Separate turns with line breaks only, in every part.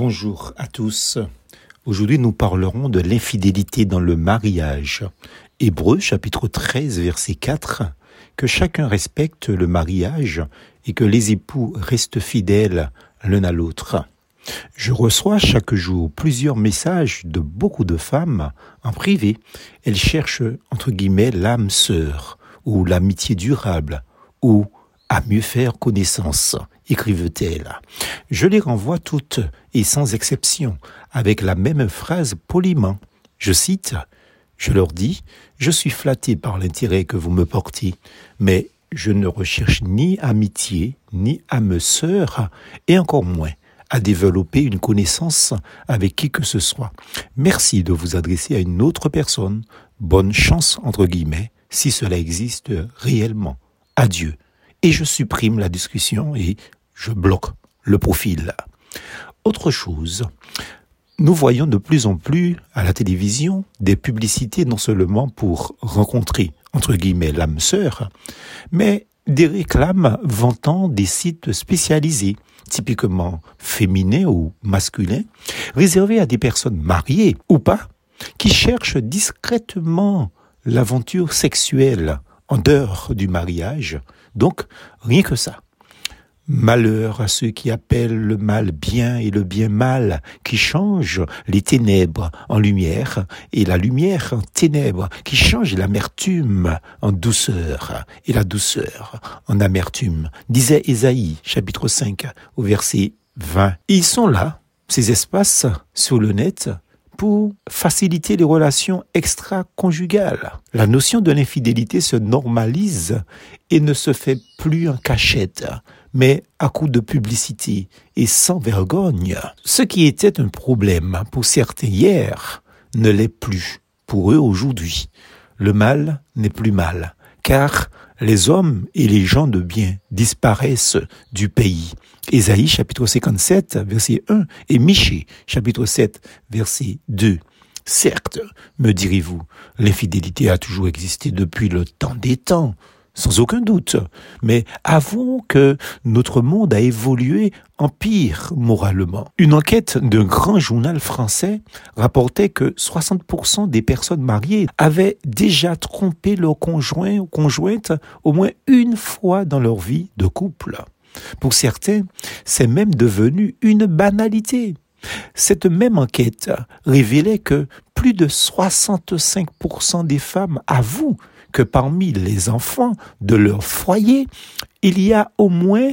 Bonjour à tous. Aujourd'hui, nous parlerons de l'infidélité dans le mariage. Hébreu chapitre 13 verset 4. Que chacun respecte le mariage et que les époux restent fidèles l'un à l'autre. Je reçois chaque jour plusieurs messages de beaucoup de femmes en privé. Elles cherchent, entre guillemets, l'âme sœur ou l'amitié durable ou à mieux faire connaissance, écrivent-elles. Je les renvoie toutes, et sans exception, avec la même phrase poliment. Je cite, Je leur dis, je suis flatté par l'intérêt que vous me portez, mais je ne recherche ni amitié, ni âme sœur, et encore moins à développer une connaissance avec qui que ce soit. Merci de vous adresser à une autre personne. Bonne chance, entre guillemets, si cela existe réellement. Adieu et je supprime la discussion et je bloque le profil. Autre chose, nous voyons de plus en plus à la télévision des publicités non seulement pour rencontrer, entre guillemets, l'âme sœur, mais des réclames vantant des sites spécialisés, typiquement féminins ou masculins, réservés à des personnes mariées ou pas, qui cherchent discrètement l'aventure sexuelle en dehors du mariage. Donc, rien que ça. Malheur à ceux qui appellent le mal bien et le bien mal, qui changent les ténèbres en lumière et la lumière en ténèbres, qui changent l'amertume en douceur et la douceur en amertume, disait Ésaïe, chapitre 5, au verset 20. ils sont là, ces espaces sur le net, pour faciliter les relations extra-conjugales. La notion de l'infidélité se normalise et ne se fait plus en cachette, mais à coup de publicité et sans vergogne. Ce qui était un problème pour certains hier ne l'est plus pour eux aujourd'hui. Le mal n'est plus mal, car les hommes et les gens de bien disparaissent du pays. Ésaïe chapitre 57 verset 1 et Michée chapitre 7 verset 2. Certes, me direz-vous, l'infidélité a toujours existé depuis le temps des temps sans aucun doute. Mais avouons que notre monde a évolué en pire moralement. Une enquête d'un grand journal français rapportait que 60% des personnes mariées avaient déjà trompé leur conjoint ou conjointe au moins une fois dans leur vie de couple. Pour certains, c'est même devenu une banalité. Cette même enquête révélait que plus de 65% des femmes avouent que parmi les enfants de leur foyer, il y a au moins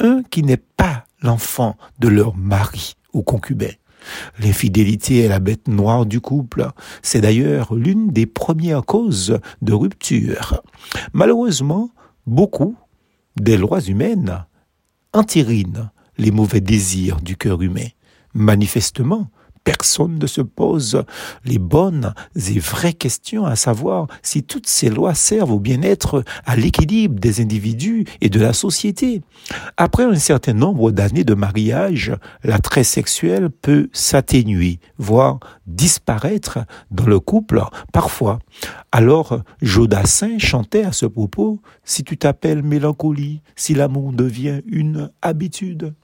un qui n'est pas l'enfant de leur mari ou concubin. L'infidélité est la bête noire du couple. C'est d'ailleurs l'une des premières causes de rupture. Malheureusement, beaucoup des lois humaines entérinent les mauvais désirs du cœur humain. Manifestement, personne ne se pose les bonnes et vraies questions à savoir si toutes ces lois servent au bien-être, à l'équilibre des individus et de la société. Après un certain nombre d'années de mariage, l'attrait sexuel peut s'atténuer, voire disparaître dans le couple parfois. Alors, Jodassin chantait à ce propos, si tu t'appelles mélancolie, si l'amour devient une habitude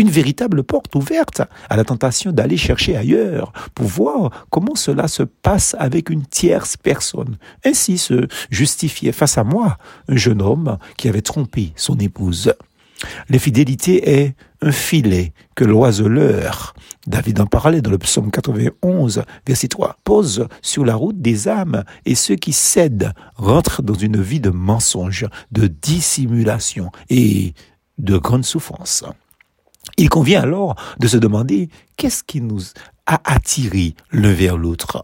une véritable porte ouverte à la tentation d'aller chercher ailleurs pour voir comment cela se passe avec une tierce personne. Ainsi se justifiait face à moi un jeune homme qui avait trompé son épouse. L'infidélité est un filet que l'oiseleur, David en parlait dans le psaume 91, verset 3, pose sur la route des âmes et ceux qui cèdent rentrent dans une vie de mensonge, de dissimulation et de grande souffrance. Il convient alors de se demander qu'est-ce qui nous a attirés l'un vers l'autre.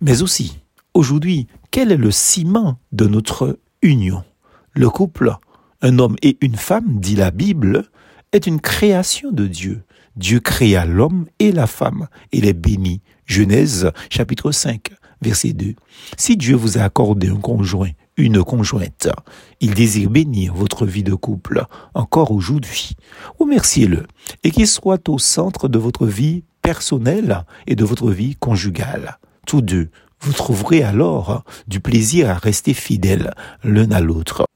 Mais aussi, aujourd'hui, quel est le ciment de notre union? Le couple, un homme et une femme, dit la Bible, est une création de Dieu. Dieu créa l'homme et la femme et les bénit. Genèse chapitre 5, verset 2. Si Dieu vous a accordé un conjoint, une conjointe. Il désire bénir votre vie de couple encore aujourd'hui. Remerciez-le et qu'il soit au centre de votre vie personnelle et de votre vie conjugale. Tous deux, vous trouverez alors du plaisir à rester fidèles l'un à l'autre.